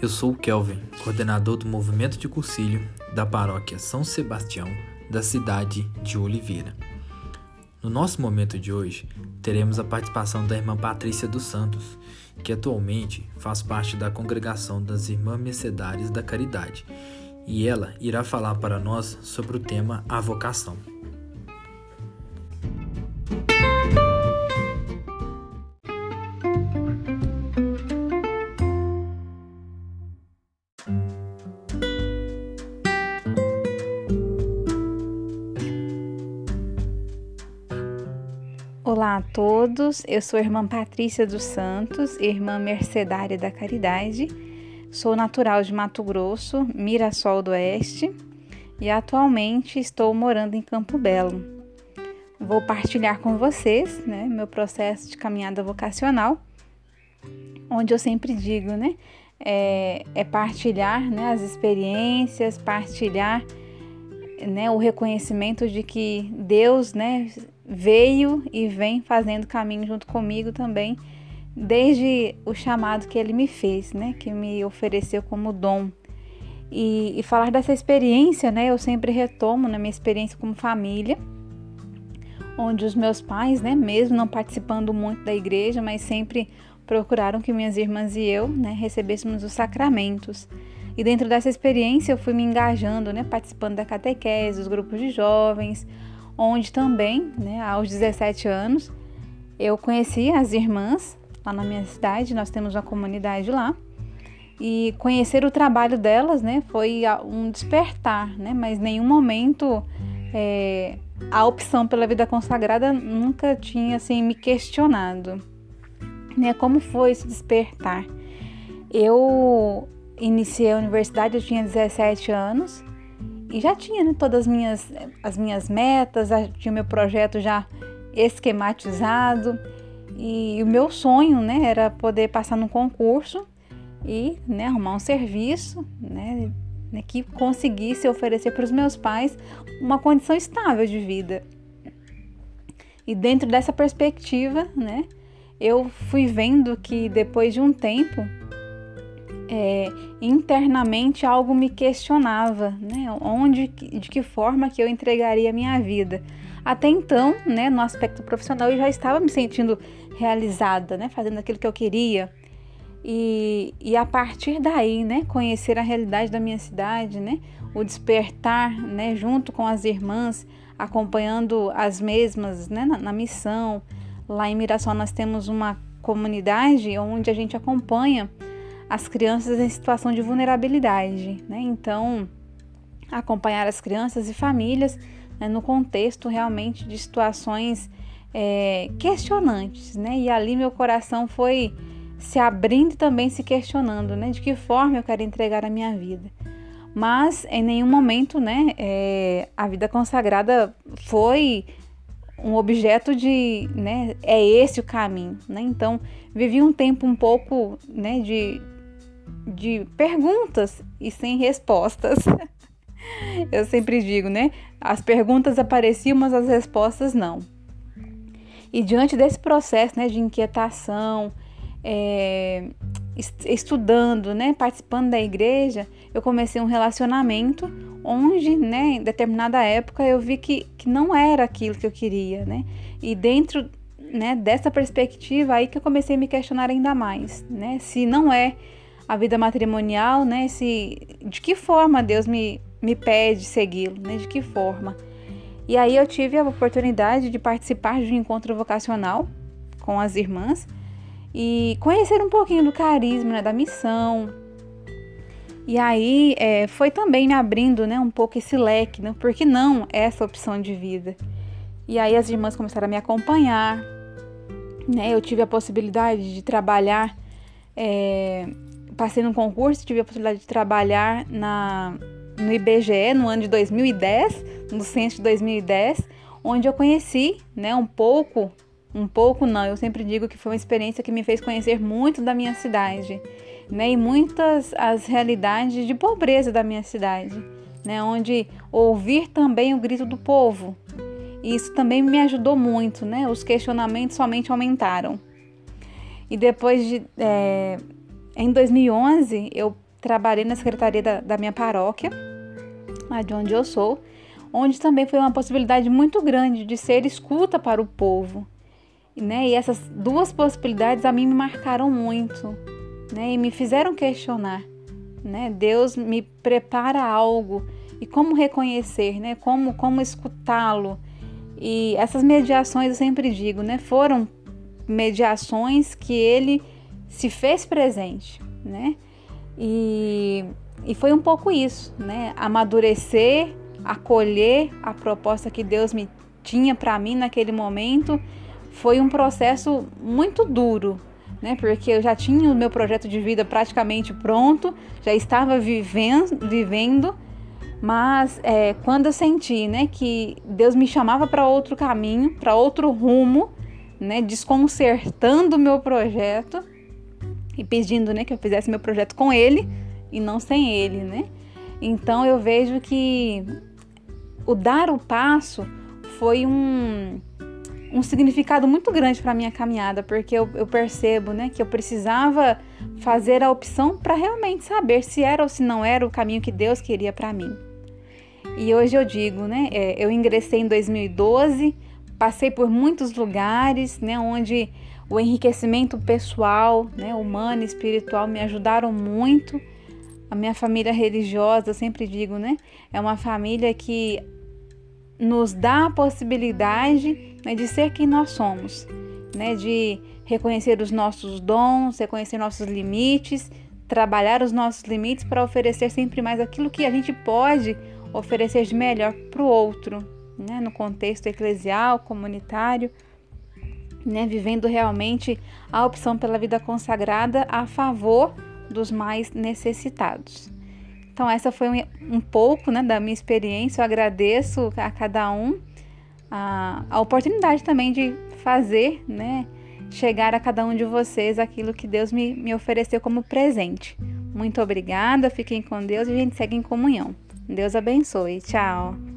Eu sou o Kelvin, coordenador do movimento de cursilho da paróquia São Sebastião, da cidade de Oliveira. No nosso momento de hoje, teremos a participação da irmã Patrícia dos Santos, que atualmente faz parte da congregação das Irmãs Mercedárias da Caridade, e ela irá falar para nós sobre o tema A Vocação. Olá a todos, eu sou a irmã Patrícia dos Santos, irmã mercedária da Caridade. Sou natural de Mato Grosso, Mirassol do Oeste, e atualmente estou morando em Campo Belo. Vou partilhar com vocês né, meu processo de caminhada vocacional, onde eu sempre digo, né, é, é partilhar né, as experiências, partilhar né, o reconhecimento de que Deus né, veio e vem fazendo caminho junto comigo também, desde o chamado que ele me fez, né, que me ofereceu como dom. E, e falar dessa experiência, né, eu sempre retomo na minha experiência como família, onde os meus pais, né, mesmo não participando muito da igreja, mas sempre procuraram que minhas irmãs e eu, né, recebêssemos os sacramentos. E dentro dessa experiência eu fui me engajando, né, participando da catequese, dos grupos de jovens, onde também, né, aos 17 anos, eu conheci as irmãs lá na minha cidade, nós temos uma comunidade lá. E conhecer o trabalho delas, né, foi um despertar, né, mas nenhum momento é, a opção pela vida consagrada nunca tinha assim me questionado, né, como foi esse despertar? Eu iniciei a universidade, eu tinha 17 anos e já tinha né, todas as minhas, as minhas metas, tinha o meu projeto já esquematizado e o meu sonho né, era poder passar num concurso e né, arrumar um serviço né, né que conseguisse oferecer para os meus pais uma condição estável de vida. E dentro dessa perspectiva, né, eu fui vendo que depois de um tempo é, internamente algo me questionava, né? Onde, de que forma que eu entregaria a minha vida. Até então, né, no aspecto profissional, eu já estava me sentindo realizada, né, fazendo aquilo que eu queria. E, e a partir daí, né, conhecer a realidade da minha cidade, né, o despertar, né, junto com as irmãs, acompanhando as mesmas, né, na, na missão. Lá em Mirassol nós temos uma comunidade onde a gente acompanha as crianças em situação de vulnerabilidade, né? Então, acompanhar as crianças e famílias né, no contexto realmente de situações é, questionantes, né? E ali meu coração foi se abrindo e também se questionando, né? De que forma eu quero entregar a minha vida. Mas em nenhum momento, né? É, a vida consagrada foi um objeto de, né? É esse o caminho, né? Então vivi um tempo um pouco, né? De de perguntas e sem respostas. Eu sempre digo, né? As perguntas apareciam, mas as respostas não. E diante desse processo né, de inquietação, é, estudando, né, participando da igreja, eu comecei um relacionamento onde, né, em determinada época, eu vi que, que não era aquilo que eu queria, né? E dentro né, dessa perspectiva aí que eu comecei a me questionar ainda mais, né? Se não é a vida matrimonial, né? Se, de que forma Deus me, me pede segui-lo, né? De que forma? E aí eu tive a oportunidade de participar de um encontro vocacional com as irmãs e conhecer um pouquinho do carisma, né? da missão. E aí é, foi também me abrindo, né? Um pouco esse leque, né? Por que não essa opção de vida? E aí as irmãs começaram a me acompanhar, né? Eu tive a possibilidade de trabalhar é, passei num concurso, tive a possibilidade de trabalhar na, no IBGE no ano de 2010, no censo de 2010, onde eu conheci, né, um pouco, um pouco não, eu sempre digo que foi uma experiência que me fez conhecer muito da minha cidade, né, e muitas as realidades de pobreza da minha cidade, né, onde ouvir também o grito do povo. Isso também me ajudou muito, né? Os questionamentos somente aumentaram. E depois de é, em 2011, eu trabalhei na secretaria da, da minha paróquia, lá de onde eu sou, onde também foi uma possibilidade muito grande de ser escuta para o povo. Né? E essas duas possibilidades a mim me marcaram muito né? e me fizeram questionar. Né? Deus me prepara algo e como reconhecer, né? como, como escutá-lo. E essas mediações, eu sempre digo, né? foram mediações que ele se fez presente. Né? E, e foi um pouco isso, né? Amadurecer, acolher a proposta que Deus me tinha para mim naquele momento foi um processo muito duro, né? Porque eu já tinha o meu projeto de vida praticamente pronto, já estava vivendo, vivendo mas é, quando eu senti, né, que Deus me chamava para outro caminho, para outro rumo, né, desconcertando o meu projeto, e pedindo, né, que eu fizesse meu projeto com ele e não sem ele, né? Então eu vejo que o dar o passo foi um, um significado muito grande para minha caminhada, porque eu, eu, percebo, né, que eu precisava fazer a opção para realmente saber se era ou se não era o caminho que Deus queria para mim. E hoje eu digo, né, é, eu ingressei em 2012, passei por muitos lugares, né, onde o enriquecimento pessoal, né, humano e espiritual me ajudaram muito. A minha família religiosa, eu sempre digo, né, é uma família que nos dá a possibilidade né, de ser quem nós somos, né, de reconhecer os nossos dons, reconhecer nossos limites, trabalhar os nossos limites para oferecer sempre mais aquilo que a gente pode oferecer de melhor para o outro, né, no contexto eclesial, comunitário né, vivendo realmente a opção pela vida consagrada a favor dos mais necessitados. Então, essa foi um, um pouco né, da minha experiência. Eu agradeço a cada um a, a oportunidade também de fazer, né, chegar a cada um de vocês aquilo que Deus me, me ofereceu como presente. Muito obrigada, fiquem com Deus e a gente segue em comunhão. Deus abençoe. Tchau.